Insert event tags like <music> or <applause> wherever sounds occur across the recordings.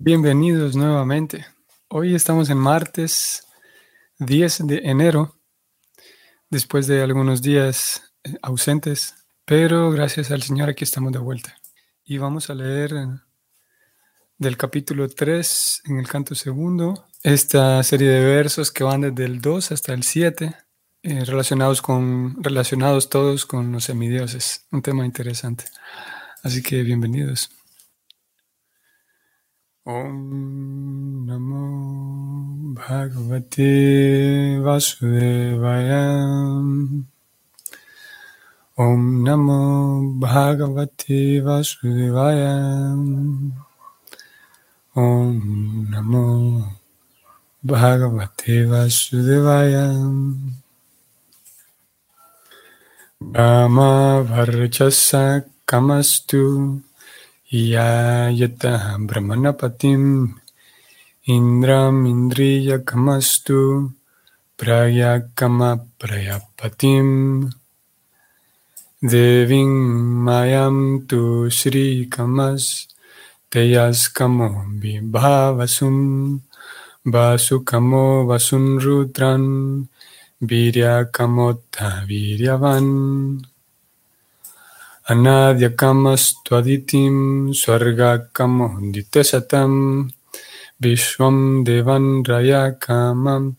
Bienvenidos nuevamente. Hoy estamos en martes 10 de enero, después de algunos días eh, ausentes, pero gracias al Señor aquí estamos de vuelta. Y vamos a leer eh, del capítulo 3 en el canto segundo, esta serie de versos que van desde el 2 hasta el 7, eh, relacionados, con, relacionados todos con los semidioses, un tema interesante. Así que bienvenidos. ॐ नमो भगवते वासुदेवाय। ॐ नमो भगवते वासुदेवाय। ॐ नमो भगवते वासुदेवाय। भ्रमाभर्चस कमस्तु यायतः ब्रह्मणपतिम् इन्द्रमिन्द्रियकमस्तु प्रयाकमप्रयपतिम् देवी मायां तो श्रीकमस्तयास्कमो विभावसुं वासुकमो वसुन् रुद्रन् वीर्याकमोत्थ वीर्यवन् Swargakamo Ditesatam Vishwam Devan Rayakamam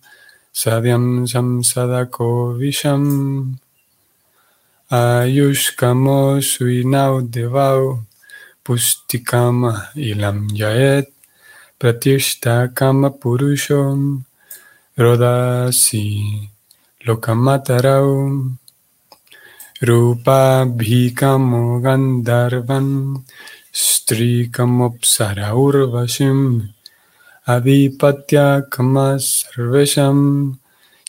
Sadyam Samsadako Visham. Ayushkamo Suinau Devau Pustikama Ilam Yaet Pratishta Kama Purushom. Rodasi Lokamatarau रूपाभिकमो गन्धर्वन् स्त्रीकमुप्सर उर्वशीम् अभिपत्याकमः सर्वशं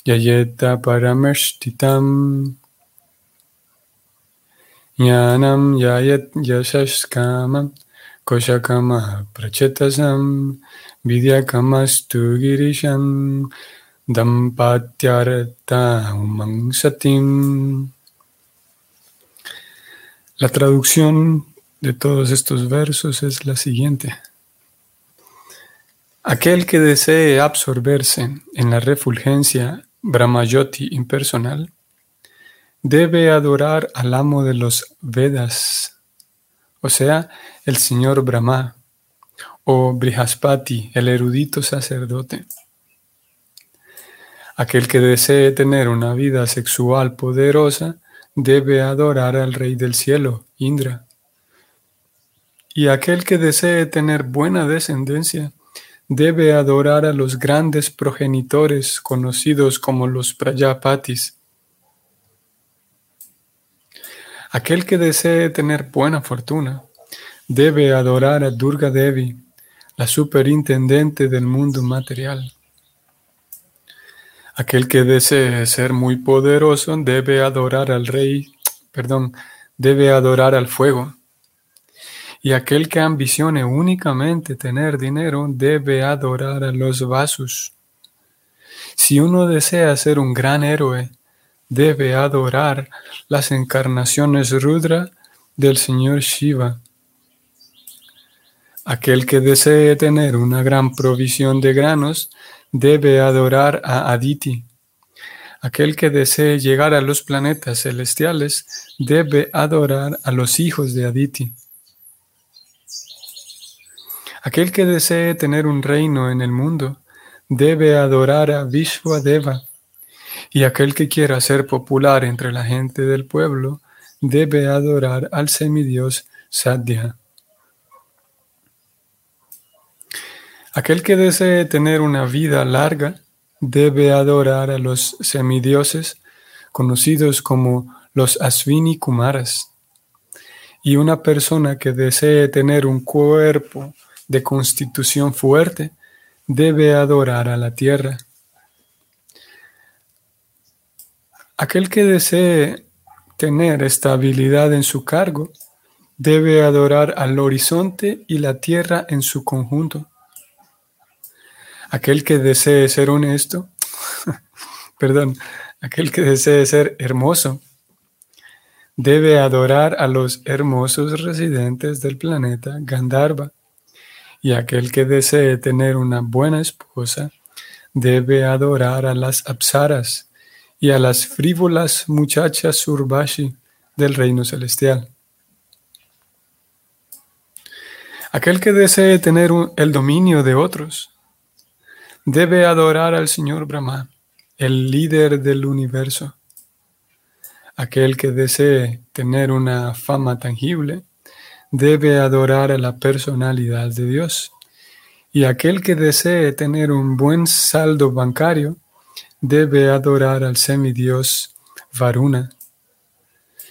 ययेत परमष्टितम्। ज्ञानं यायत् यशस्कामं कुशकमः प्रचतसं विद्याकमस्तु गिरिशं दम्पात्यर्ता उमं सतीम्। La traducción de todos estos versos es la siguiente. Aquel que desee absorberse en la refulgencia Brahmayoti impersonal debe adorar al amo de los Vedas, o sea, el señor Brahma, o Brihaspati, el erudito sacerdote. Aquel que desee tener una vida sexual poderosa debe adorar al Rey del cielo, Indra. Y aquel que desee tener buena descendencia, debe adorar a los grandes progenitores conocidos como los Prajapatis. Aquel que desee tener buena fortuna, debe adorar a Durga Devi, la superintendente del mundo material. Aquel que desee ser muy poderoso debe adorar al rey, perdón, debe adorar al fuego. Y aquel que ambicione únicamente tener dinero debe adorar a los vasos. Si uno desea ser un gran héroe, debe adorar las encarnaciones Rudra del Señor Shiva. Aquel que desee tener una gran provisión de granos debe adorar a Aditi. Aquel que desee llegar a los planetas celestiales debe adorar a los hijos de Aditi. Aquel que desee tener un reino en el mundo debe adorar a Vishwadeva. Y aquel que quiera ser popular entre la gente del pueblo debe adorar al semidios Sadhya. Aquel que desee tener una vida larga debe adorar a los semidioses conocidos como los Asvini Kumaras. Y una persona que desee tener un cuerpo de constitución fuerte debe adorar a la tierra. Aquel que desee tener estabilidad en su cargo debe adorar al horizonte y la tierra en su conjunto. Aquel que desee ser honesto, <laughs> perdón, aquel que desee ser hermoso, debe adorar a los hermosos residentes del planeta Gandharva. Y aquel que desee tener una buena esposa debe adorar a las apsaras y a las frívolas muchachas surbashi del reino celestial. Aquel que desee tener el dominio de otros debe adorar al Señor Brahma, el líder del universo. Aquel que desee tener una fama tangible debe adorar a la personalidad de Dios. Y aquel que desee tener un buen saldo bancario debe adorar al semidios Varuna.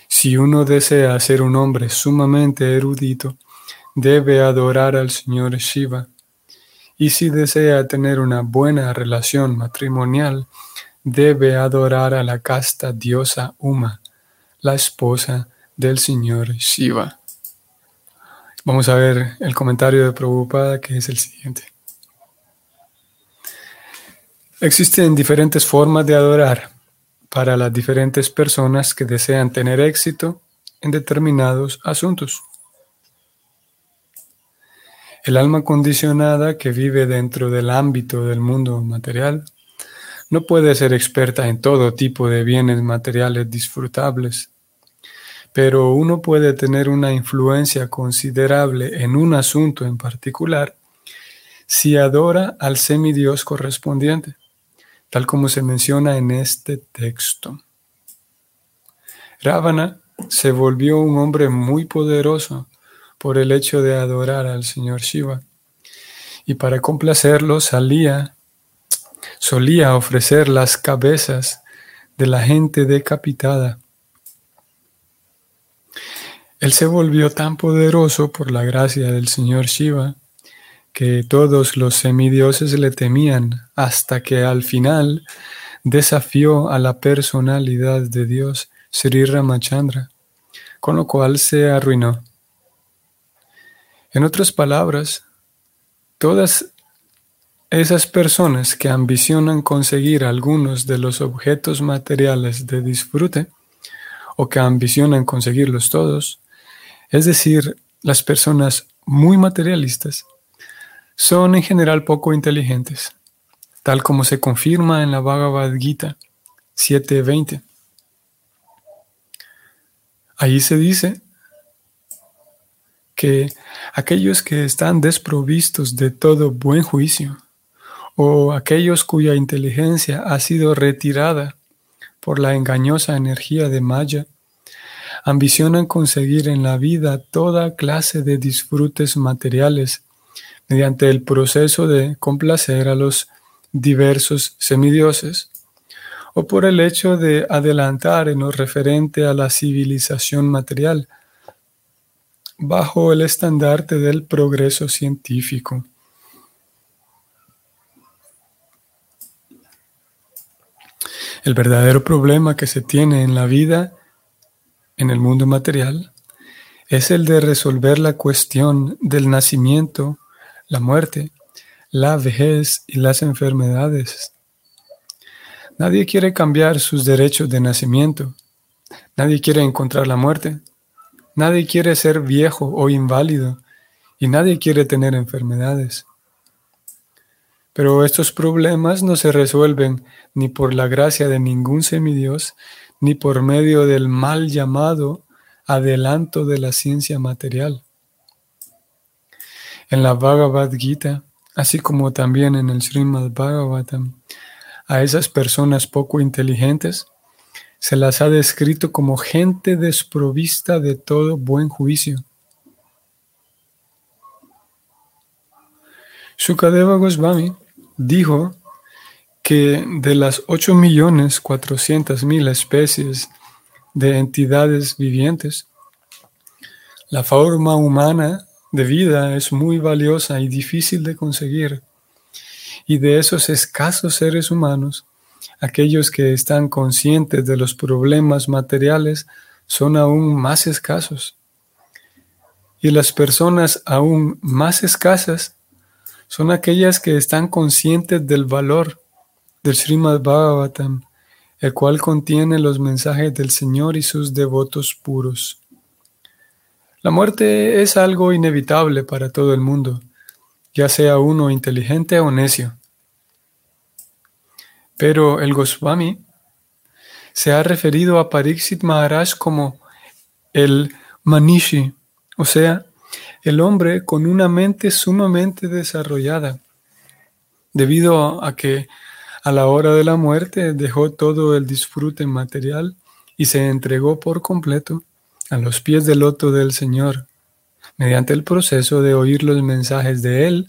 Si uno desea ser un hombre sumamente erudito, debe adorar al Señor Shiva. Y si desea tener una buena relación matrimonial, debe adorar a la casta diosa Uma, la esposa del Señor Shiva. Vamos a ver el comentario de Prabhupada que es el siguiente. Existen diferentes formas de adorar para las diferentes personas que desean tener éxito en determinados asuntos. El alma condicionada que vive dentro del ámbito del mundo material no puede ser experta en todo tipo de bienes materiales disfrutables, pero uno puede tener una influencia considerable en un asunto en particular si adora al semidios correspondiente tal como se menciona en este texto. Ravana se volvió un hombre muy poderoso por el hecho de adorar al Señor Shiva. Y para complacerlo salía, solía ofrecer las cabezas de la gente decapitada. Él se volvió tan poderoso por la gracia del Señor Shiva que todos los semidioses le temían hasta que al final desafió a la personalidad de Dios, Sri Ramachandra, con lo cual se arruinó. En otras palabras, todas esas personas que ambicionan conseguir algunos de los objetos materiales de disfrute, o que ambicionan conseguirlos todos, es decir, las personas muy materialistas, son en general poco inteligentes, tal como se confirma en la Bhagavad Gita 7.20. Ahí se dice que aquellos que están desprovistos de todo buen juicio, o aquellos cuya inteligencia ha sido retirada por la engañosa energía de Maya, ambicionan conseguir en la vida toda clase de disfrutes materiales mediante el proceso de complacer a los diversos semidioses, o por el hecho de adelantar en lo referente a la civilización material, bajo el estandarte del progreso científico. El verdadero problema que se tiene en la vida, en el mundo material, es el de resolver la cuestión del nacimiento la muerte, la vejez y las enfermedades. Nadie quiere cambiar sus derechos de nacimiento. Nadie quiere encontrar la muerte. Nadie quiere ser viejo o inválido. Y nadie quiere tener enfermedades. Pero estos problemas no se resuelven ni por la gracia de ningún semidios, ni por medio del mal llamado adelanto de la ciencia material. En la Bhagavad Gita, así como también en el Srimad Bhagavatam, a esas personas poco inteligentes se las ha descrito como gente desprovista de todo buen juicio. Shukadeva Goswami dijo que de las 8.400.000 especies de entidades vivientes, la forma humana de vida es muy valiosa y difícil de conseguir. Y de esos escasos seres humanos, aquellos que están conscientes de los problemas materiales son aún más escasos. Y las personas aún más escasas son aquellas que están conscientes del valor del Srimad Bhagavatam, el cual contiene los mensajes del Señor y sus devotos puros. La muerte es algo inevitable para todo el mundo, ya sea uno inteligente o necio. Pero el Goswami se ha referido a Pariksit Maharaj como el Manishi, o sea, el hombre con una mente sumamente desarrollada, debido a que a la hora de la muerte dejó todo el disfrute material y se entregó por completo a los pies del loto del Señor, mediante el proceso de oír los mensajes de Él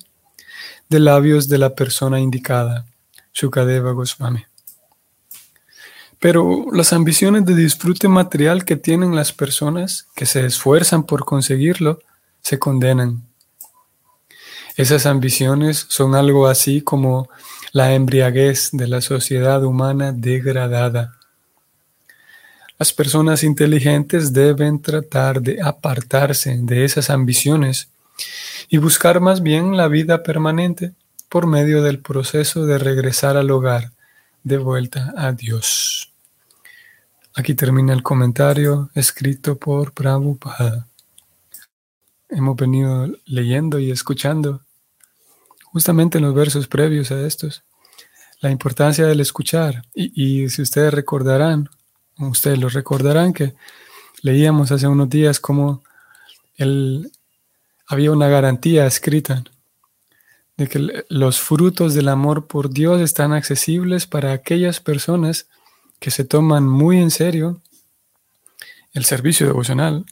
de labios de la persona indicada, Shukadeva Goswami. Pero las ambiciones de disfrute material que tienen las personas que se esfuerzan por conseguirlo se condenan. Esas ambiciones son algo así como la embriaguez de la sociedad humana degradada. Las personas inteligentes deben tratar de apartarse de esas ambiciones y buscar más bien la vida permanente por medio del proceso de regresar al hogar, de vuelta a Dios. Aquí termina el comentario escrito por Prabhupada. Hemos venido leyendo y escuchando justamente en los versos previos a estos, la importancia del escuchar. Y, si ustedes recordarán, ustedes lo recordarán que leíamos hace unos días cómo el, había una garantía escrita de que los frutos del amor por Dios están accesibles para aquellas personas que se toman muy en serio el servicio devocional,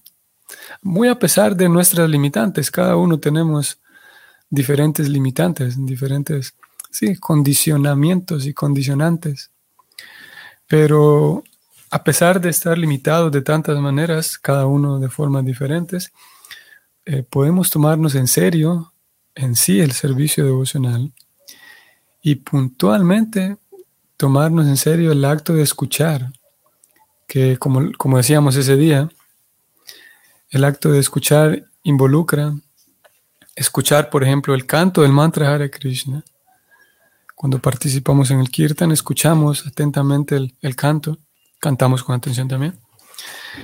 muy a pesar de nuestras limitantes. Cada uno tenemos diferentes limitantes, diferentes sí, condicionamientos y condicionantes. Pero a pesar de estar limitados de tantas maneras, cada uno de formas diferentes, eh, podemos tomarnos en serio en sí el servicio devocional y puntualmente tomarnos en serio el acto de escuchar, que como, como decíamos ese día, el acto de escuchar involucra escuchar, por ejemplo, el canto del mantra Hare Krishna. Cuando participamos en el kirtan, escuchamos atentamente el, el canto, cantamos con atención también.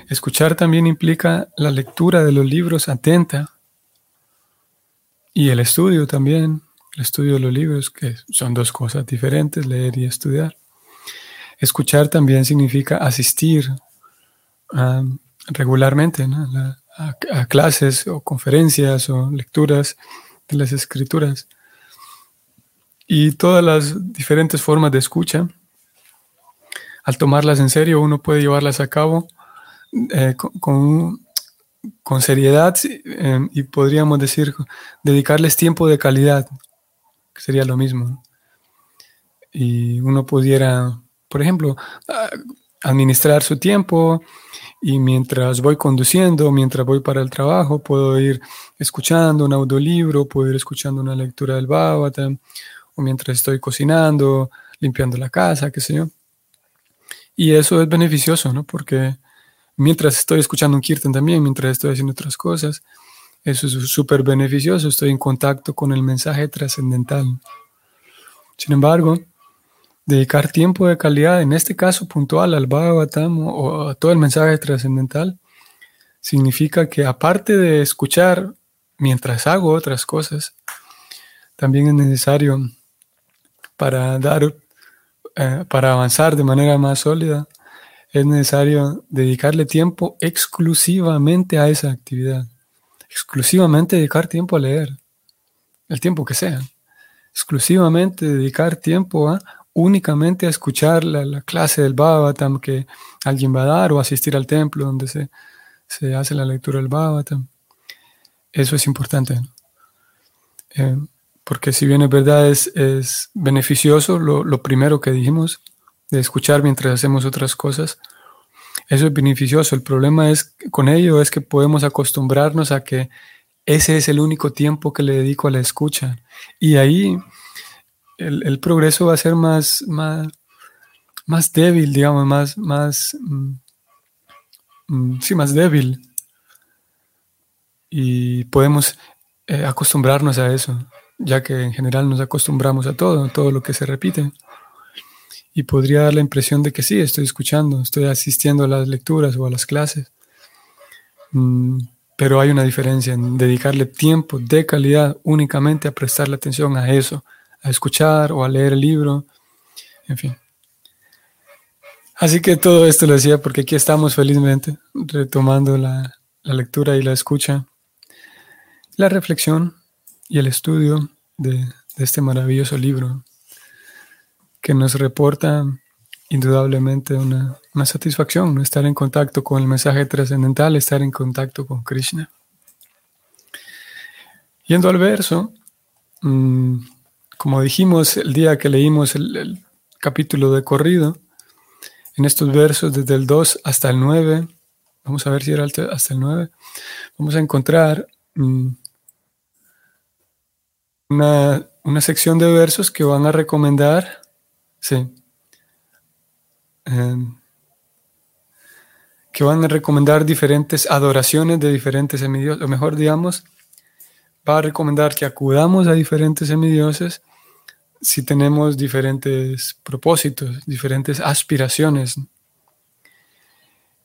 Escuchar también implica la lectura de los libros atenta y el estudio también, el estudio de los libros, que son dos cosas diferentes, leer y estudiar. Escuchar también significa asistir um, regularmente, ¿no? La, a, clases o conferencias o lecturas de las escrituras. Y todas las diferentes formas de escucha, al tomarlas en serio, uno puede llevarlas a cabo eh, con, con, seriedad eh, y podríamos decir dedicarles tiempo de calidad, que sería lo mismo. Y uno pudiera, por ejemplo, administrar su tiempo y mientras voy conduciendo, mientras voy para el trabajo, puedo ir escuchando un audiolibro, puedo ir escuchando una lectura del Bhagavatam, o mientras estoy cocinando, limpiando la casa, qué sé yo. Y eso es beneficioso, ¿no? Porque mientras estoy escuchando un kirtan también, mientras estoy haciendo otras cosas, eso es súper beneficioso, estoy en contacto con el mensaje trascendental. Sin embargo, dedicar tiempo de calidad, en este caso puntual al Bhagavatam o a todo el mensaje trascendental, significa que aparte de escuchar mientras hago otras cosas, también es necesario para dar, eh, para avanzar de manera más sólida, es necesario dedicarle tiempo exclusivamente a esa actividad, exclusivamente dedicar tiempo a leer, el tiempo que sea, exclusivamente dedicar tiempo a únicamente a escuchar la, clase del Bhagavatam que alguien va a dar o asistir al templo donde se, hace la lectura del Bhagavatam. Eso es importante. Eh, porque si bien es verdad, es, es beneficioso lo, lo, primero que dijimos, de escuchar mientras hacemos otras cosas. Eso es beneficioso. El problema es con ello es que podemos acostumbrarnos a que ese es el único tiempo que le dedico a la escucha. Y ahí el, progreso va a ser más, más, más débil, digamos, más, más, mm, sí, más débil. Y podemos eh, acostumbrarnos a eso, ya que en general nos acostumbramos a todo, todo lo que se repite. Y podría dar la impresión de que sí, estoy escuchando, estoy asistiendo a las lecturas o a las clases. Mm, pero hay una diferencia en dedicarle tiempo de calidad únicamente a prestarle atención a eso, a escuchar o a leer el libro, en fin. Así que todo esto lo decía porque aquí estamos felizmente retomando la, lectura y la escucha, la reflexión y el estudio de, este maravilloso libro que nos reporta indudablemente una, satisfacción, estar en contacto con el mensaje trascendental, estar en contacto con Krishna. Yendo al verso, mm, como dijimos el día que leímos el capítulo de corrido, en estos versos desde el 2 hasta el 9, vamos a ver si era hasta el 9, vamos a encontrar mm, una, sección de versos que van a recomendar, sí, em, que van a recomendar diferentes adoraciones de diferentes semidioses, o mejor digamos, va a recomendar que acudamos a diferentes semidioses si tenemos diferentes propósitos, diferentes aspiraciones.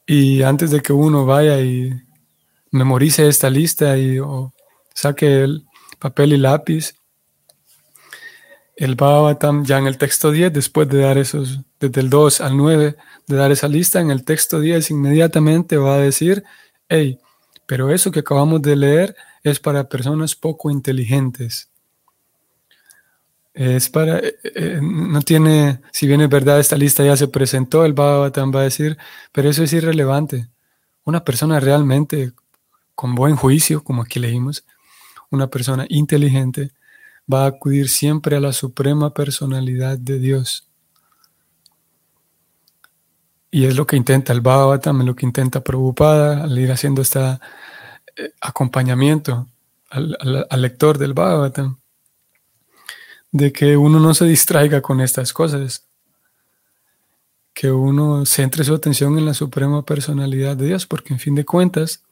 Y antes de que uno vaya y memorice esta lista y o saque el papel y lápiz, el Bhagavatam ya en el texto 10, después de dar esos, desde el 2 al 9, de dar esa lista, en el texto 10 inmediatamente va a decir, hey, pero eso que acabamos de leer es para personas poco inteligentes. Es para, eh, eh, no tiene, si bien es verdad, esta lista ya se presentó, el Bhagavatam va a decir, pero eso es irrelevante. Una persona realmente con buen juicio, como aquí leímos, una persona inteligente, va a acudir siempre a la suprema personalidad de Dios. Y es lo que intenta el Bhagavatam, es lo que intenta Prabhupada al ir haciendo este acompañamiento al, lector del Bhagavatam de que uno no se distraiga con estas cosas, que uno centre su atención en la suprema personalidad de Dios, porque en fin de cuentas,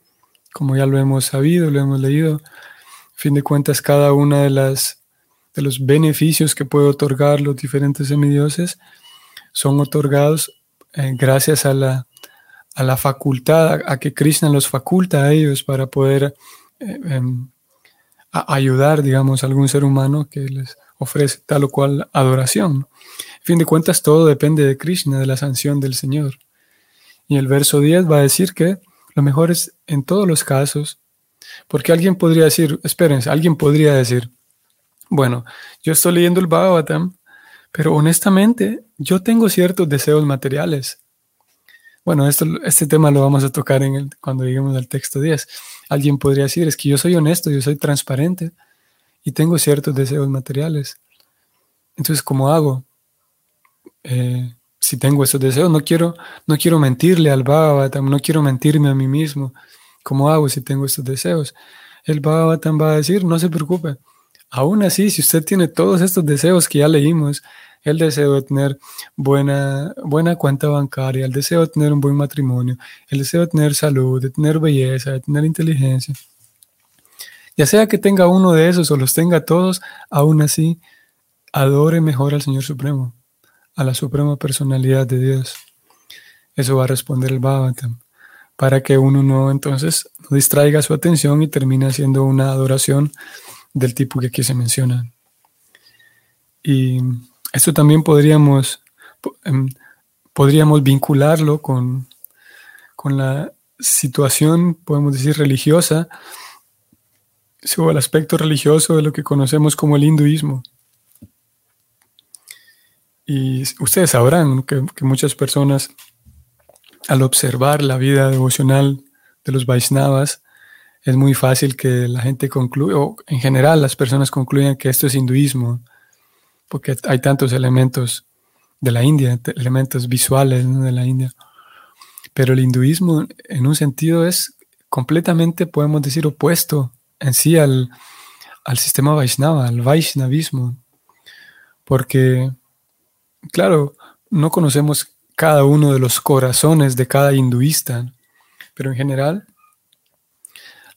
como ya lo hemos sabido, lo hemos leído, en fin de cuentas cada una de las los beneficios que puede otorgar los diferentes semidioses son otorgados eh, gracias a la, a la facultad, a, que Krishna los faculta a ellos para poder eh, em, ayudar, digamos, a algún ser humano que les ofrece tal o cual adoración. En fin de cuentas, todo depende de Krishna, de la sanción del Señor. Y el verso 10 va a decir que lo mejor es en todos los casos, porque alguien podría decir, espérense, alguien podría decir, bueno, yo estoy leyendo el Bhagavatam, pero honestamente yo tengo ciertos deseos materiales. Bueno, esto, este tema lo vamos a tocar en cuando lleguemos al texto 10. Alguien podría decir, es que yo soy honesto, yo soy transparente, y tengo ciertos deseos materiales. Entonces, ¿cómo hago? Eh, si tengo esos deseos, no quiero, no quiero mentirle al Bhagavatam, no quiero mentirme a mí mismo. ¿Cómo hago si tengo estos deseos? El Bhagavatam va a decir, no se preocupe. Aún así, si usted tiene todos estos deseos que ya leímos, el deseo de tener buena, buena cuenta bancaria, el deseo de tener un buen matrimonio, el deseo de tener salud, de tener belleza, de tener inteligencia, ya sea que tenga uno de esos o los tenga todos, aún así, adore mejor al Señor Supremo, a la suprema personalidad de Dios. Eso va a responder el Bhagavatam, para que uno no entonces distraiga su atención y termine haciendo una adoración del tipo que aquí se menciona. Y esto también podríamos, em, podríamos vincularlo con, con la situación, podemos decir, religiosa sobre el aspecto religioso de lo que conocemos como el hinduismo. Y ustedes sabrán que, muchas personas, al observar la vida devocional de los Vaisnavas, es muy fácil que la gente concluya, o en general las personas concluyan que esto es hinduismo, porque hay tantos elementos de la India, elementos visuales de la India. Pero el hinduismo, en un sentido, es completamente, podemos decir, opuesto en sí al, sistema Vaishnava, al Vaishnavismo, porque, claro, no conocemos cada uno de los corazones de cada hinduista, pero en general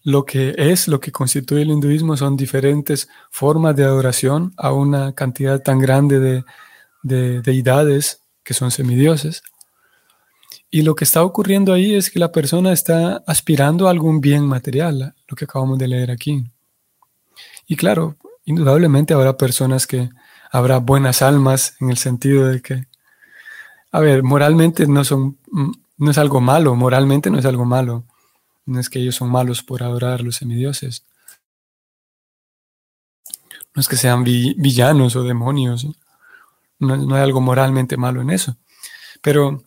lo que es, lo que constituye el hinduismo son diferentes formas de adoración a una cantidad tan grande de, de deidades que son semidioses. Y lo que está ocurriendo ahí es que la persona está aspirando a algún bien material, lo que acabamos de leer aquí. Y claro, indudablemente habrá personas que habrá buenas almas en el sentido de que, a ver, moralmente no son, no es algo malo, moralmente no es algo malo. No es que ellos son malos por adorar a los semidioses. No es que sean villanos o demonios. No, hay algo moralmente malo en eso. Pero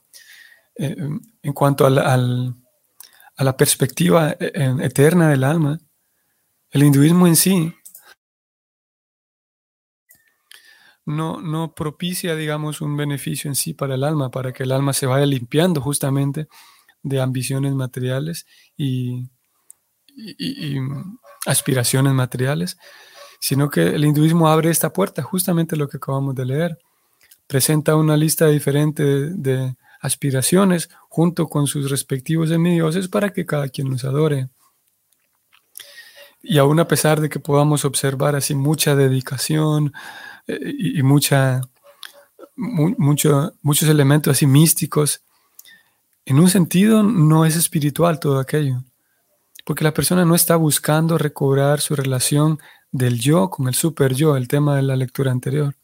eh, en cuanto a la, perspectiva eh, eterna del alma, el hinduismo en sí no, no propicia, digamos, un beneficio en sí para el alma, para que el alma se vaya limpiando justamente de ambiciones materiales y, aspiraciones materiales, sino que el hinduismo abre esta puerta, justamente lo que acabamos de leer. Presenta una lista diferente de, aspiraciones junto con sus respectivos semidioses para que cada quien los adore. Y aún a pesar de que podamos observar así mucha dedicación eh, y, mucha, mucho, muchos elementos así místicos, en un sentido no es espiritual todo aquello, porque la persona no está buscando recobrar su relación del yo con el super yo, el tema de la lectura anterior.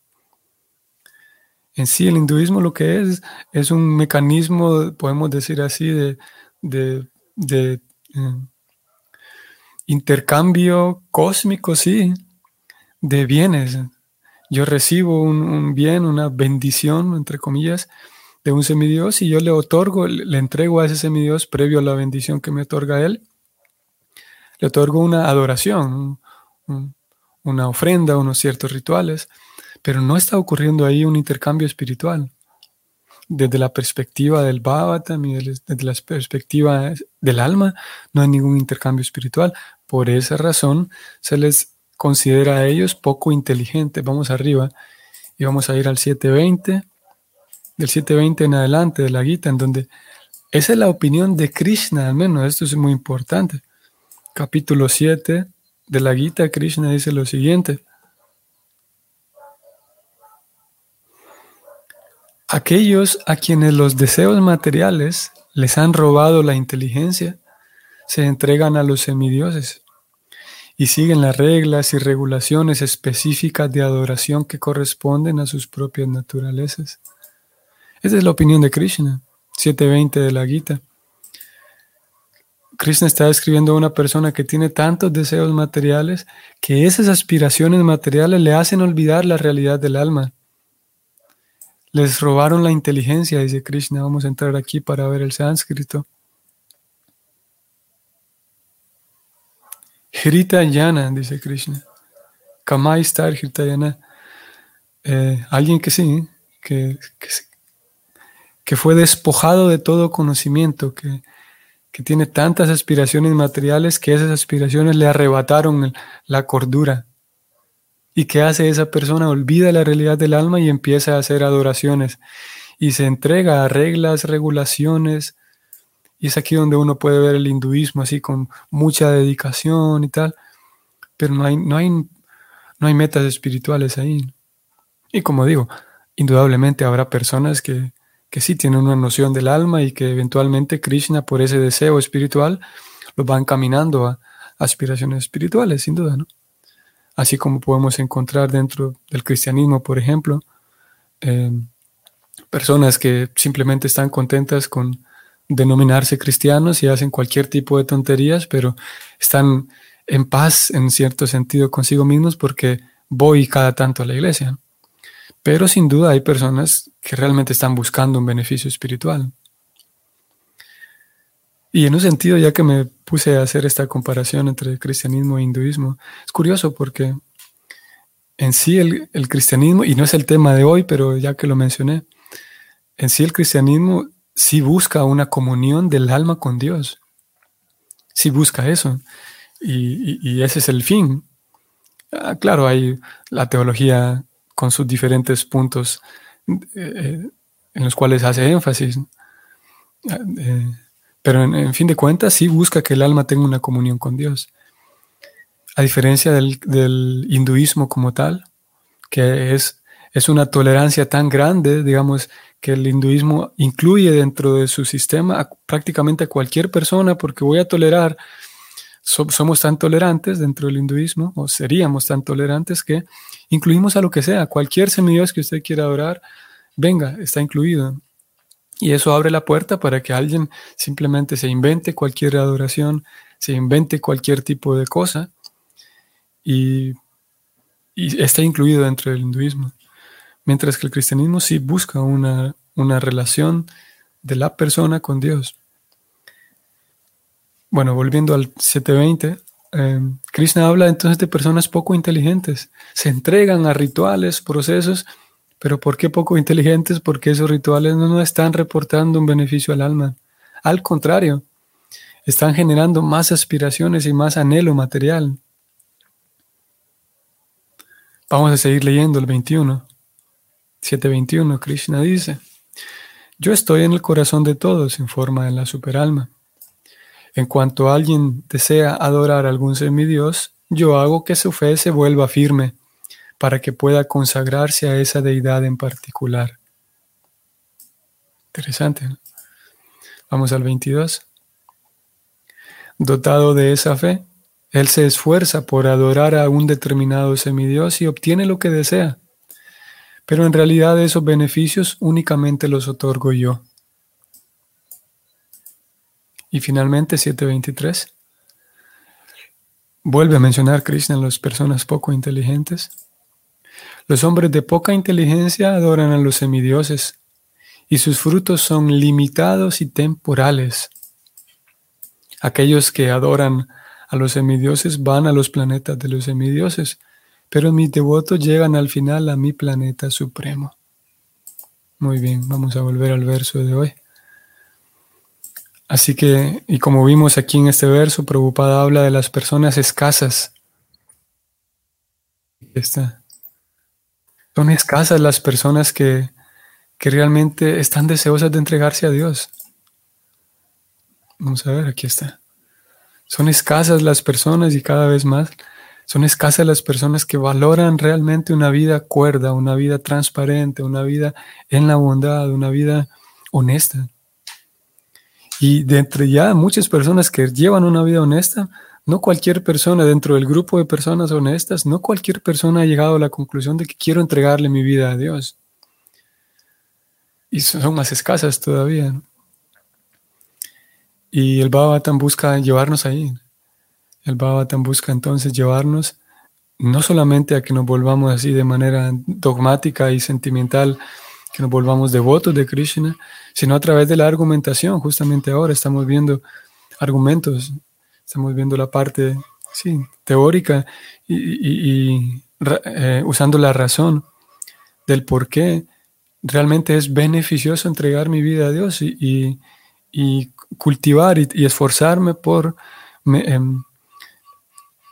En sí, el hinduismo lo que es es un mecanismo, podemos decir así, de, de, eh, intercambio cósmico, sí, de bienes. Yo recibo un, bien, una bendición, entre comillas, de un semidios y yo le otorgo, le entrego a ese semidios previo a la bendición que me otorga él, le otorgo una adoración, un, una ofrenda, unos ciertos rituales, pero no está ocurriendo ahí un intercambio espiritual. Desde la perspectiva del Bhavatam y desde la perspectiva del alma, no hay ningún intercambio espiritual. Por esa razón se les considera a ellos poco inteligentes. Vamos arriba y vamos a ir al 720, del 720 en adelante de la Gita, en donde esa es la opinión de Krishna, al menos esto es muy importante. Capítulo 7, de la Gita, Krishna dice lo siguiente. Aquellos a quienes los deseos materiales les han robado la inteligencia, se entregan a los semidioses y siguen las reglas y regulaciones específicas de adoración que corresponden a sus propias naturalezas. Esa es la opinión de Krishna, 720 de la Gita. Krishna está describiendo a una persona que tiene tantos deseos materiales que esas aspiraciones materiales le hacen olvidar la realidad del alma. Les robaron la inteligencia, dice Krishna. Vamos a entrar aquí para ver el sánscrito. Yana, dice Krishna. Kamai Star. Eh, alguien que sí, que fue despojado de todo conocimiento, que que tiene tantas aspiraciones materiales que esas aspiraciones le arrebataron la cordura. ¿Y qué hace esa persona? Olvida la realidad del alma y empieza a hacer adoraciones y se entrega a reglas, regulaciones. Y es aquí donde uno puede ver el hinduismo así con mucha dedicación y tal, pero no hay, no hay, no hay metas espirituales ahí. Y como digo, indudablemente habrá personas que, que sí tienen una noción del alma y que eventualmente Krishna, por ese deseo espiritual, los va encaminando a aspiraciones espirituales, sin duda, ¿no? Así como podemos encontrar dentro del cristianismo, por ejemplo, eh, personas que simplemente están contentas con denominarse cristianos y hacen cualquier tipo de tonterías, pero están en paz en cierto sentido consigo mismos porque voy cada tanto a la iglesia. Pero sin duda hay personas que realmente están buscando un beneficio espiritual. Y en un sentido, ya que me puse a hacer esta comparación entre cristianismo e hinduismo, es curioso porque en sí el, cristianismo, y no es el tema de hoy, pero ya que lo mencioné, en sí el cristianismo sí busca una comunión del alma con Dios. Sí busca eso. Y, y ese es el fin. Ah, claro, hay la teología con sus diferentes puntos eh, en los cuales hace énfasis. Eh, pero en, fin de cuentas sí busca que el alma tenga una comunión con Dios. A diferencia del, hinduismo como tal, que es es una tolerancia tan grande, digamos, que el hinduismo incluye dentro de su sistema prácticamente a cualquier persona porque voy a tolerar, somos tan tolerantes dentro del hinduismo, o seríamos tan tolerantes que incluimos a lo que sea, cualquier semidios que usted quiera adorar, venga, está incluido. Y eso abre la puerta para que alguien simplemente se invente cualquier adoración, se invente cualquier tipo de cosa y, está incluido dentro del hinduismo. Mientras que el cristianismo sí busca una, relación de la persona con Dios. Bueno, volviendo al 720, eh, Krishna habla entonces de personas poco inteligentes. Se entregan a rituales, procesos, pero ¿por qué poco inteligentes? Porque esos rituales no están reportando un beneficio al alma. Al contrario, están generando más aspiraciones y más anhelo material. Vamos a seguir leyendo el 21. 721, Krishna dice, yo estoy en el corazón de todos, en la superalma. En cuanto alguien desea adorar a algún semidios, yo hago que su fe se vuelva firme para que pueda consagrarse a esa deidad en particular. Interesante. Vamos al 22. Dotado de esa fe, él se esfuerza por adorar a un determinado semidios y obtiene lo que desea pero en realidad esos beneficios únicamente los otorgo yo. Y finalmente 723. Vuelve a mencionar Krishna a las personas poco inteligentes. Los hombres de poca inteligencia adoran a los semidioses y sus frutos son limitados y temporales. Aquellos que adoran a los semidioses van a los planetas de los semidioses pero mis devotos llegan al final a mi planeta supremo. Muy bien, vamos a volver al verso de hoy. Así que, y como vimos aquí en este verso, Prabhupada habla de las personas escasas. Está. Son escasas las personas que, que realmente están deseosas de entregarse a Dios. Vamos a ver, aquí está. Son escasas las personas y cada vez más son escasas las personas que valoran realmente una vida cuerda, una vida transparente, una vida en la bondad, una vida honesta. Y de entre ya muchas personas que llevan una vida honesta, no cualquier persona dentro del grupo de personas honestas, no cualquier persona ha llegado a la conclusión de que quiero entregarle mi vida a Dios. Y son más escasas todavía. Y el Bhagavatam busca llevarnos ahí. El Bhagavatam busca entonces llevarnos no solamente a que nos volvamos así de manera dogmática y sentimental, que nos volvamos devotos de Krishna, sino a través de la argumentación. Justamente ahora estamos viendo argumentos, estamos viendo la parte sí, teórica y, eh, usando la razón del por qué realmente es beneficioso entregar mi vida a Dios y, cultivar y, esforzarme por em,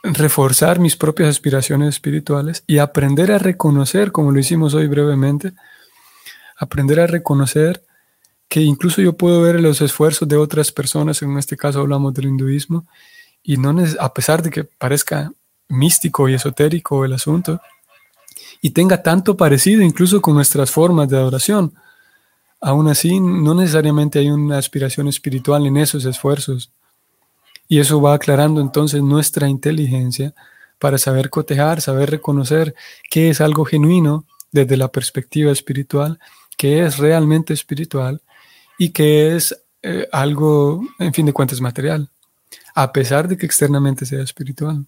reforzar mis propias aspiraciones espirituales y aprender a reconocer, como lo hicimos hoy brevemente, aprender a reconocer que incluso yo puedo ver los esfuerzos de otras personas, en este caso hablamos del hinduismo, y no a pesar de que parezca místico y esotérico el asunto, y tenga tanto parecido incluso con nuestras formas de adoración, aún así no necesariamente hay una aspiración espiritual en esos esfuerzos. Y eso va aclarando entonces nuestra inteligencia para saber cotejar, saber reconocer qué es algo genuino desde la perspectiva espiritual, qué es realmente espiritual y qué es eh, algo, en fin de cuentas, material, a pesar de que externamente sea espiritual.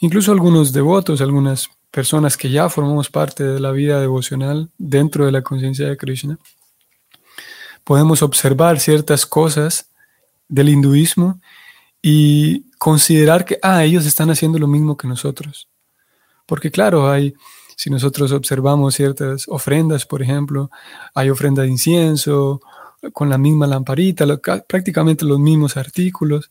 Incluso algunos devotos, algunas personas que ya formamos parte de la vida devocional dentro de la conciencia de Krishna, podemos observar ciertas cosas del hinduismo y considerar que, ah, ellos están haciendo lo mismo que nosotros. Porque claro, hay, si nosotros observamos ciertas ofrendas, por ejemplo, hay ofrenda de incienso, con la misma lamparita, prácticamente los mismos artículos.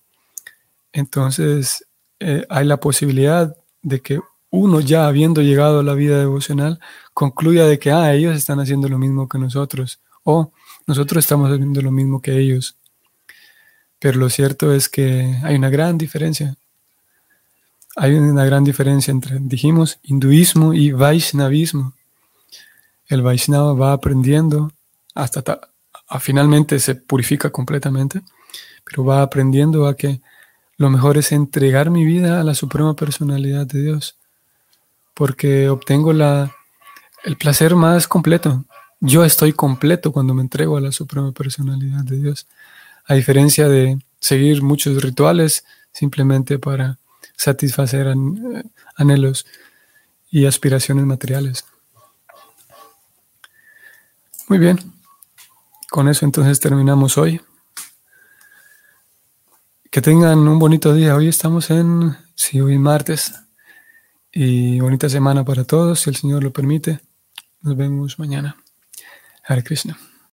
Entonces, eh, hay la posibilidad de que uno ya habiendo llegado a la vida devocional concluya de que, ah, ellos están haciendo lo mismo que nosotros, o nosotros estamos haciendo lo mismo que ellos. Pero lo cierto es que hay una gran diferencia. Hay una gran diferencia entre, dijimos, hinduismo y vaishnavismo. el Vaishnava va aprendiendo hasta finalmente se purifica completamente, pero va aprendiendo a que lo mejor es entregar mi vida a la suprema personalidad de Dios, porque obtengo la, el placer más completo. Yo estoy completo cuando me entrego a la suprema personalidad de Dios, a diferencia de seguir muchos rituales simplemente para satisfacer anhelos y aspiraciones materiales. Muy bien, con eso entonces terminamos hoy. Que tengan un bonito día. Hoy estamos en, sí, hoy martes. Y bonita semana para todos, si el Señor lo permite. Nos vemos mañana. Hare Krishna.